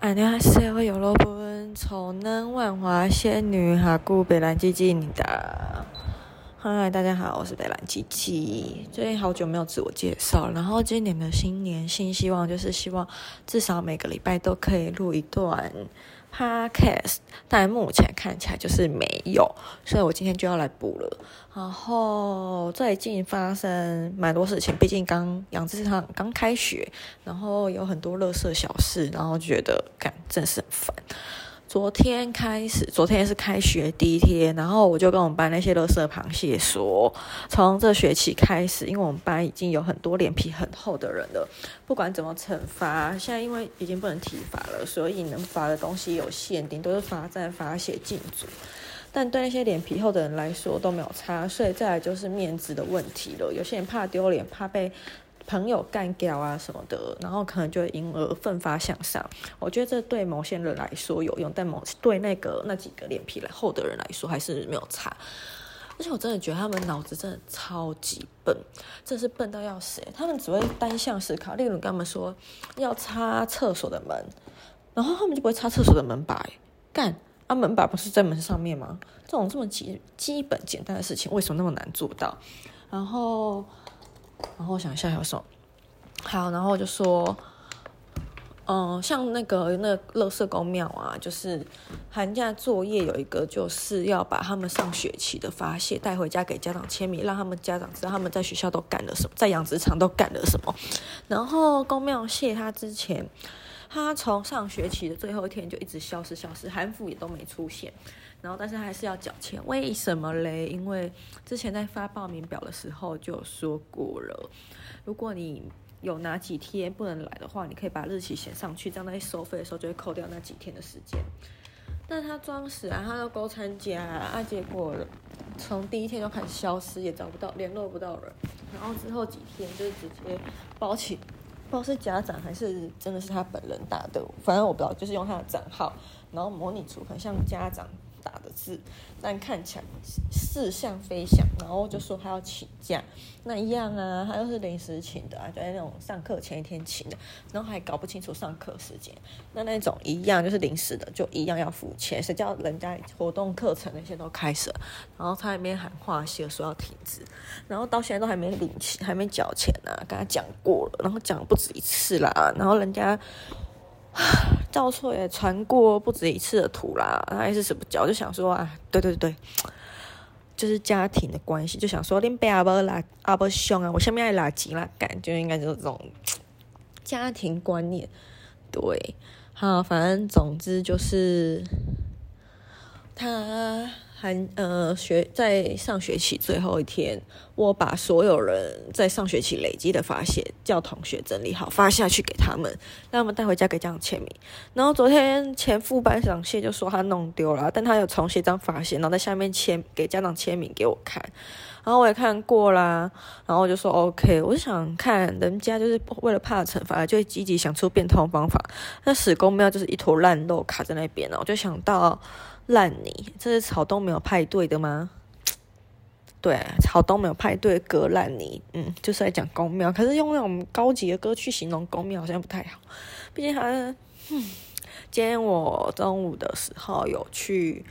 안녕하세요，여러분，丑男万华仙女哈姑北兰鸡鸡你的，嗨，大家好，我是北兰鸡鸡。最近好久没有自我介绍，然后今年的新年新希望就是希望至少每个礼拜都可以录一段。 Podcast，但目前看起来就是没有，所以我今天就要来补了。然后最近发生蛮多事情，毕竟刚养殖场刚开学，然后有很多乐色小事，然后觉得干真是很烦。昨天开始，昨天是开学第一天，然后我就跟我们班那些垃圾螃蟹说，从这学期开始，因为我们班已经有很多脸皮很厚的人了，不管怎么惩罚，现在因为已经不能体罚了，所以能罚的东西有限定，都是罚站、罚写、禁足。但对那些脸皮厚的人来说都没有差，所以再来就是面子的问题了。有些人怕丢脸，怕被。朋友干掉啊什么的，然后可能就会因而奋发向上。我觉得这对某些人来说有用，但某对那个那几个脸皮厚的人来说还是没有差。而且我真的觉得他们脑子真的超级笨，真的是笨到要死。他们只会单向思考，例如跟他们说要擦厕所的门，然后他们就不会擦厕所的门把。干啊，门把不是在门上面吗？这种这么基基本简单的事情，为什么那么难做到？然后。然后我想一下还有什么，好，然后就说，嗯，像那个那个垃圾公庙啊，就是寒假作业有一个，就是要把他们上学期的发泄带回家给家长签名，让他们家长知道他们在学校都干了什么，在养殖场都干了什么。然后公庙谢他之前，他从上学期的最后一天就一直消失消失，韩服也都没出现。然后，但是还是要缴钱，为什么嘞？因为之前在发报名表的时候就有说过了，如果你有哪几天不能来的话，你可以把日期写上去，这样在收费的时候就会扣掉那几天的时间。但他装死啊，他都勾参加啊，结果从第一天就开始消失，也找不到，联络不到人。然后之后几天就是直接包起，不知道是家长还是真的是他本人打的，反正我不知道，就是用他的账号，然后模拟出很像家长。是，但看起来似像非像，然后就说他要请假，那一样啊，他又是临时请的啊，就在那种上课前一天请的，然后还搞不清楚上课时间，那那种一样就是临时的，就一样要付钱，谁叫人家活动课程那些都开始了，然后他那边喊话，写说要停止，然后到现在都还没领钱，还没缴钱呢、啊，跟他讲过了，然后讲不止一次啦，然后人家。照错也传过不止一次的图啦，还是什么脚？就想说啊，对对对，就是家庭的关系，就想说，恁爸阿伯拉阿伯凶啊，我下面爱垃圾啦，感觉应该就是这种家庭观念。对，好，反正总之就是他。还呃学在上学期最后一天，我把所有人在上学期累积的发泄叫同学整理好发下去给他们，让他们带回家给家长签名。然后昨天前副班长谢就说他弄丢了，但他有重写张发泄，然后在下面签给家长签名给我看。然后我也看过啦，然后我就说 OK，我就想看人家就是为了怕惩罚，就积极想出变通方法。那史公庙就是一坨烂肉卡在那边了，我就想到。烂泥，这是草东没有派对的吗？对，草东没有派对，割烂泥，嗯，就是在讲宫庙。可是用那种高级的歌去形容宫庙好像不太好，毕竟他，嗯，今天我中午的时候有去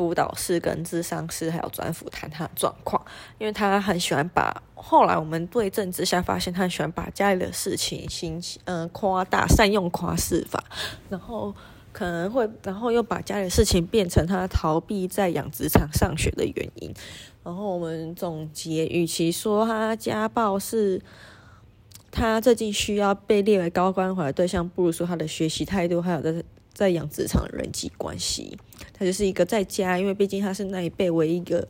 辅导师跟智商师还有专辅谈他的状况，因为他很喜欢把，后来我们对症之下发现他很喜欢把家里的事情心嗯夸大，善用夸饰法，然后。可能会，然后又把家里的事情变成他逃避在养殖场上学的原因。然后我们总结，与其说他家暴是他最近需要被列为高关怀的对象，不如说他的学习态度还有在在养殖场的人际关系。他就是一个在家，因为毕竟他是那一辈唯一一个。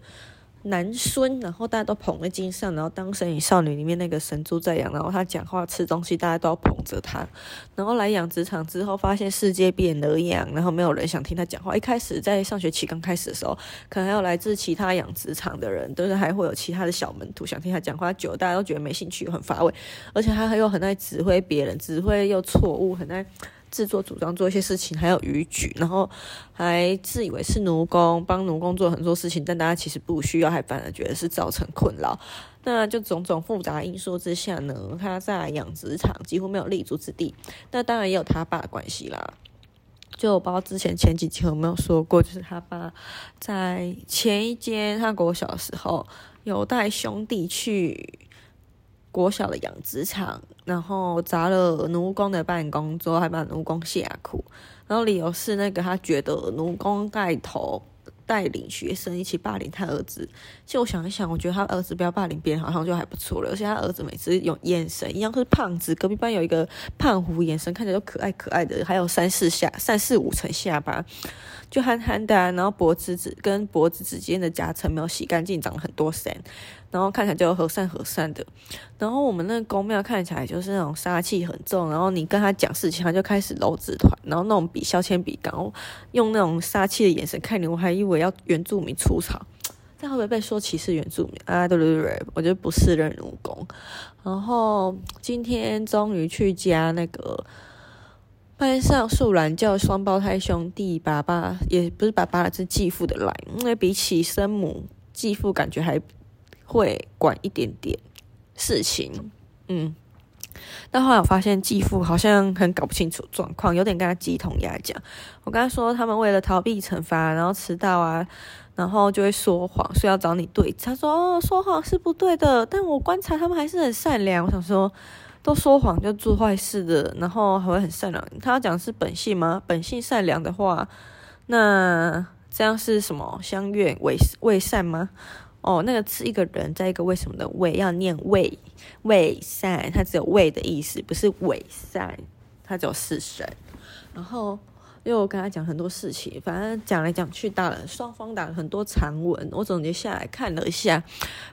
男孙，然后大家都捧在肩上，然后当神隐少女里面那个神猪在养，然后他讲话吃东西，大家都要捧着他。然后来养殖场之后，发现世界变了样，然后没有人想听他讲话。一开始在上学期刚开始的时候，可能还有来自其他养殖场的人，都是还会有其他的小门徒想听他讲话。久，大家都觉得没兴趣，很乏味，而且他还有很爱指挥别人，指挥又错误，很爱。自作主张做一些事情，还有逾矩，然后还自以为是奴工，帮奴工做很多事情，但大家其实不需要，还反而觉得是造成困扰。那就种种复杂因素之下呢，他在养殖场几乎没有立足之地。那当然也有他爸的关系啦。就我不知道之前前几期有没有说过，就是他爸在前一间他国小的时候，有带兄弟去国小的养殖场，然后砸了奴工的办公桌，还把奴工吓哭。然后理由是那个他觉得奴工带头。带领学生一起霸凌他儿子，其实我想一想，我觉得他儿子不要霸凌别人，好像就还不错了。而且他儿子每次用眼神一样是胖子，隔壁班有一个胖虎，眼神看起来都可爱可爱的，还有三四下三四五层下巴，就憨憨的，然后脖子子跟脖子之间的夹层没有洗干净，长了很多山。然后看起来就和善和善的，然后我们那个宫庙看起来就是那种杀气很重，然后你跟他讲事情，他就开始揉纸团，然后那种比削铅笔高，用那种杀气的眼神看你，我还以为要原住民出草，这样会不会被说歧视原住民啊？对对对，我觉得不是任奴工。然后今天终于去加那个班上素兰叫双胞胎兄弟爸爸，也不是爸爸，是继父的来，因为比起生母，继父感觉还。会管一点点事情，嗯，但后来我发现继父好像很搞不清楚状况，有点跟他鸡同鸭讲。我跟他说，他们为了逃避惩罚，然后迟到啊，然后就会说谎，所以要找你对。他说：“哦，说谎是不对的。”但我观察他们还是很善良。我想说，都说谎就做坏事的，然后还会很善良。他要讲是本性吗？本性善良的话，那这样是什么？相怨为为善吗？哦，那个是一个人，在一个为什么的为，要念为为善，它只有为的意思，不是伪善，它只有四声。然后，因为我跟他讲很多事情，反正讲来讲去打了双方打了很多长文，我总结下来看了一下，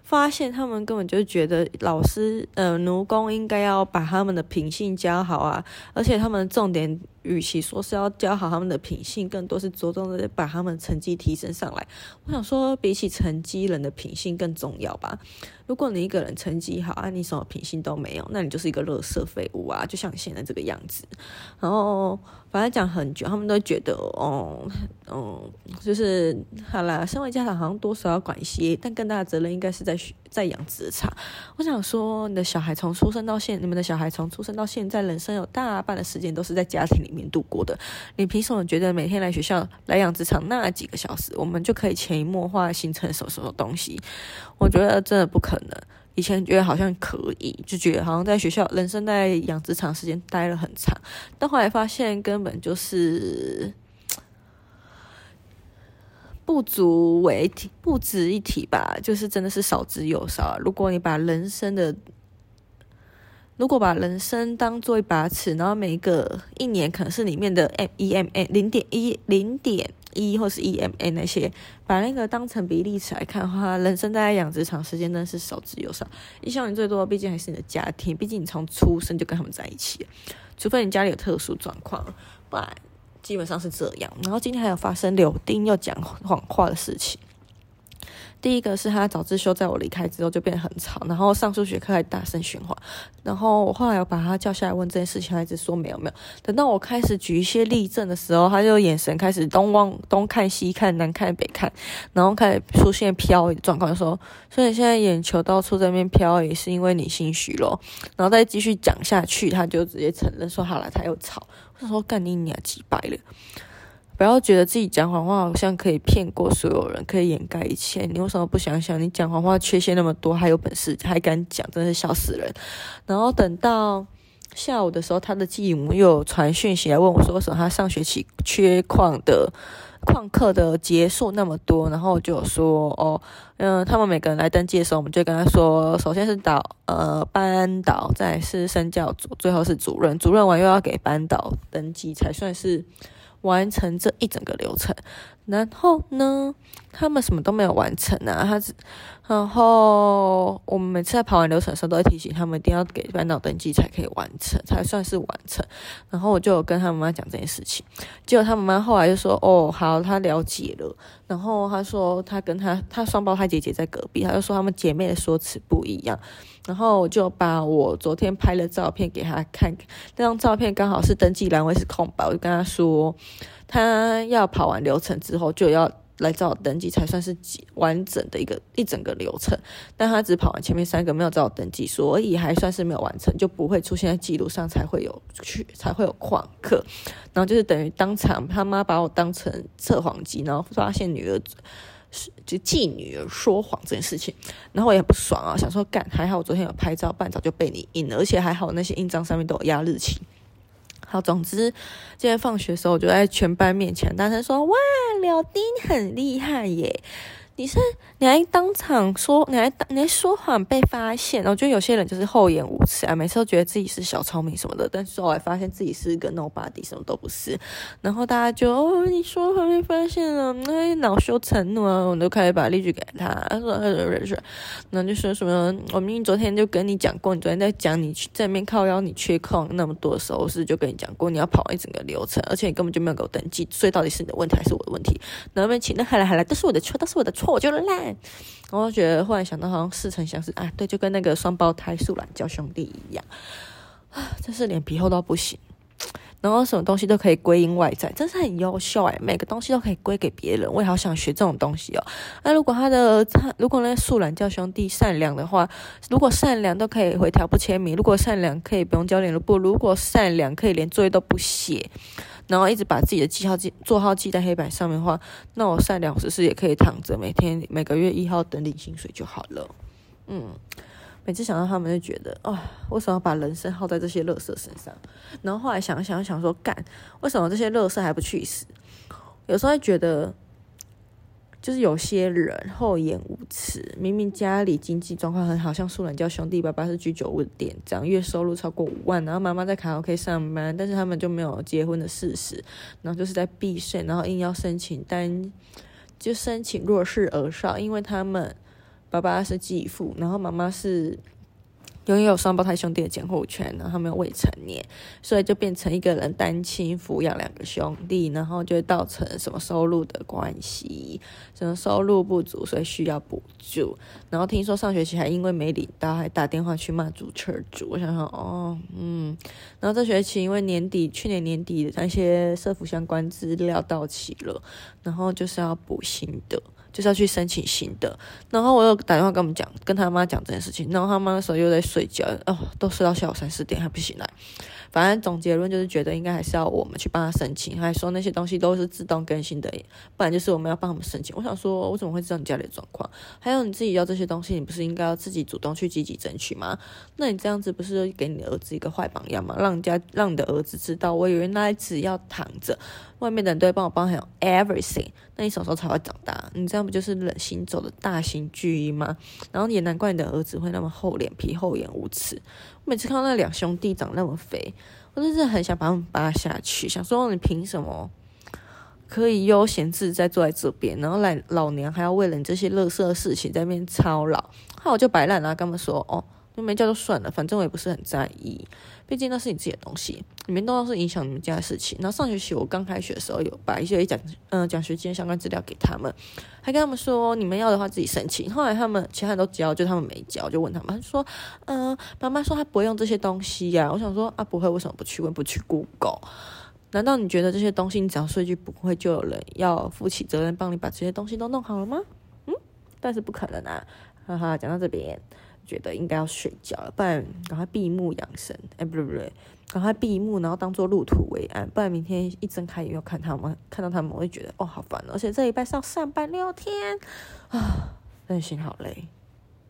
发现他们根本就觉得老师呃奴工应该要把他们的品性教好啊，而且他们重点。与其说是要教好他们的品性，更多是着重的把他们成绩提升上来。我想说，比起成绩，人的品性更重要吧。如果你一个人成绩好啊，你什么品性都没有，那你就是一个垃圾废物啊，就像现在这个样子。然后反正讲很久，他们都觉得，哦，嗯，就是好啦，身为家长好像多少要管一些，但更大的责任应该是在在养殖场。我想说，你的小孩从出生到现，你们的小孩从出生到现在，人生有大半的时间都是在家庭里面度过的。你凭什么觉得每天来学校来养殖场那几个小时，我们就可以潜移默化形成什么什么东西？我觉得真的不可能。以前觉得好像可以，就觉得好像在学校人生在养殖场时间待了很长，但后来发现根本就是 不足为提，不值一提吧。就是真的是少之又少。如果你把人生的，如果把人生当做一把尺，然后每一个一年可能是里面的 M 一 M N 零点一零点。一或是 EMA 那些，把那个当成比例尺来看的话，人生在养殖场时间真的是少之又少。影响你最多的，毕竟还是你的家庭，毕竟你从出生就跟他们在一起，除非你家里有特殊状况，不然基本上是这样。然后今天还有发生柳丁又讲谎话的事情。第一个是他早自修，在我离开之后就变得很吵，然后上数学课还大声喧哗。然后我后来有把他叫下来问这件事情，他一直说没有没有。等到我开始举一些例证的时候，他就眼神开始 东望东看西看南看北看，然后开始出现飘移状况，说所以现在眼球到处在那边飘移，是因为你心虚咯。然后再继续讲下去，他就直接承认说好了，他又吵。我说干你娘几百了。不要觉得自己讲谎话好像可以骗过所有人，可以掩盖一切。你为什么不想想？你讲谎话缺陷那么多，还有本事还敢讲，真是笑死人。然后等到下午的时候，他的继母又传讯息来问我说，为什么他上学期缺旷的旷课的节数那么多？然后我就说，哦，嗯，他们每个人来登记的时候，我们就跟他说，首先是导呃班导，再是生教组，最后是主任。主任完又要给班导登记，才算是。完成这一整个流程，然后呢，他们什么都没有完成啊，他只，然后我们每次在跑完流程的时候，都会提醒他们一定要给班导登记才可以完成，才算是完成。然后我就有跟他妈妈讲这件事情，结果他妈妈后来就说：“哦，好，他了解了。”然后他说他跟他他双胞胎姐姐在隔壁，他就说他们姐妹的说辞不一样。然后我就把我昨天拍的照片给他看，那张照片刚好是登记栏位是空白，我就跟他说，他要跑完流程之后就要来找我登记才算是完整的一个一整个流程。但他只跑完前面三个，没有找我登记，所以还算是没有完成，就不会出现在记录上，才会有去才会有旷课。然后就是等于当场他妈把我当成测谎机，然后发现女儿是就记女儿说谎这件事情，然后我也不爽啊，想说干还好我昨天有拍照半，早就被你印了，而且还好那些印章上面都有压日期。好，总之今天放学的时候，我就在全班面前大声说：“哇，柳丁很厉害耶！”你是你还当场说，你还当你还说谎被发现，我觉得有些人就是厚颜无耻啊，每次都觉得自己是小聪明什么的，但是后来发现自己是一个 nobody，什么都不是。然后大家就哦，你说谎被发现了，那恼羞成怒啊，我都开始把例句给他，他说他说说，然后就说什么，我明明昨天就跟你讲过，你昨天在讲你去正面靠腰，你缺空那么多的时候，是就跟你讲过，你要跑一整个流程，而且你根本就没有给我登记，所以到底是你的问题还是我的问题？然后问起那还来还来，都是我的错，都是我的错。我就烂，然后觉得忽然想到，好像似曾相识啊，对，就跟那个双胞胎素兰教兄弟一样啊，真是脸皮厚到不行。然后什么东西都可以归因外在，真是很优秀哎，每个东西都可以归给别人，我也好想学这种东西哦。那如果他的他，如果那素兰教兄弟善良的话，如果善良都可以回调不签名，如果善良可以不用交联络簿，如果善良可以连作业都不写。然后一直把自己的记号记座号记在黑板上面的话，那我善良是不是也可以躺着，每天每个月一号等领薪水就好了？嗯，每次想到他们就觉得，哦，为什么要把人生耗在这些垃圾身上？然后后来想想想说，干，为什么这些垃圾还不去死？有时候会觉得。就是有些人厚颜无耻，明明家里经济状况很好，像素兰教兄弟，爸爸是居酒屋店长，月收入超过五万，然后妈妈在卡拉 OK 上班，但是他们就没有结婚的事实，然后就是在避税，然后硬要申请单，就申请弱势而少，因为他们爸爸是继父，然后妈妈是。拥有双胞胎兄弟的监护权，然后他们未成年，所以就变成一个人单亲抚养两个兄弟，然后就会造成什么收入的关系，什么收入不足，所以需要补助。然后听说上学期还因为没领到，还打电话去骂主车主。我想想，哦，嗯。然后这学期因为年底，去年年底的那些社福相关资料到期了，然后就是要补新的。就是要去申请新的，然后我又打电话跟我们讲，跟他妈讲这件事情，然后他妈那时候又在睡觉，哦，都睡到下午三四点还不醒来。反正总结论就是觉得应该还是要我们去帮他申请，还说那些东西都是自动更新的，不然就是我们要帮他们申请。我想说，我怎么会知道你家里的状况？还有你自己要这些东西，你不是应该要自己主动去积极争取吗？那你这样子不是给你的儿子一个坏榜样吗？让人家让你的儿子知道，我原来只要躺着，外面的人都会帮我帮，还有 everything，那你什么时候才会长大？你这样不就是冷心走的大型巨婴吗？然后也难怪你的儿子会那么厚脸皮、厚颜无耻。每次看到那两兄弟长那么肥，我真是很想把他们扒下去，想说你凭什么可以悠闲自在坐在这边，然后来老娘还要为了你这些垃圾的事情在那边操劳，那我就摆烂了，跟他们说哦。就没叫就算了，反正我也不是很在意，毕竟那是你自己的东西，里面都是影响你们家的事情。然后上学期我刚开学的时候，有把一些奖嗯奖学金相关资料给他们，还跟他们说你们要的话自己申请。后来他们其他人都交，就他们没交，就问他们说，嗯，妈妈说她不会用这些东西呀、我想说啊，不会，为什么不去问？不去 Google？难道你觉得这些东西你只要说一句不会，就有人要负起责任帮你把这些东西都弄好了吗？嗯，但是不可能啊，哈哈。讲到这边。觉得应该要睡觉了，不然赶快闭目养神。哎，不对不对，赶快闭目，然后当做入土为安，不然明天一睁开眼又看他们，看到他们，我会觉得哦，好烦，而且这礼拜是要上班六天啊，真的心好累。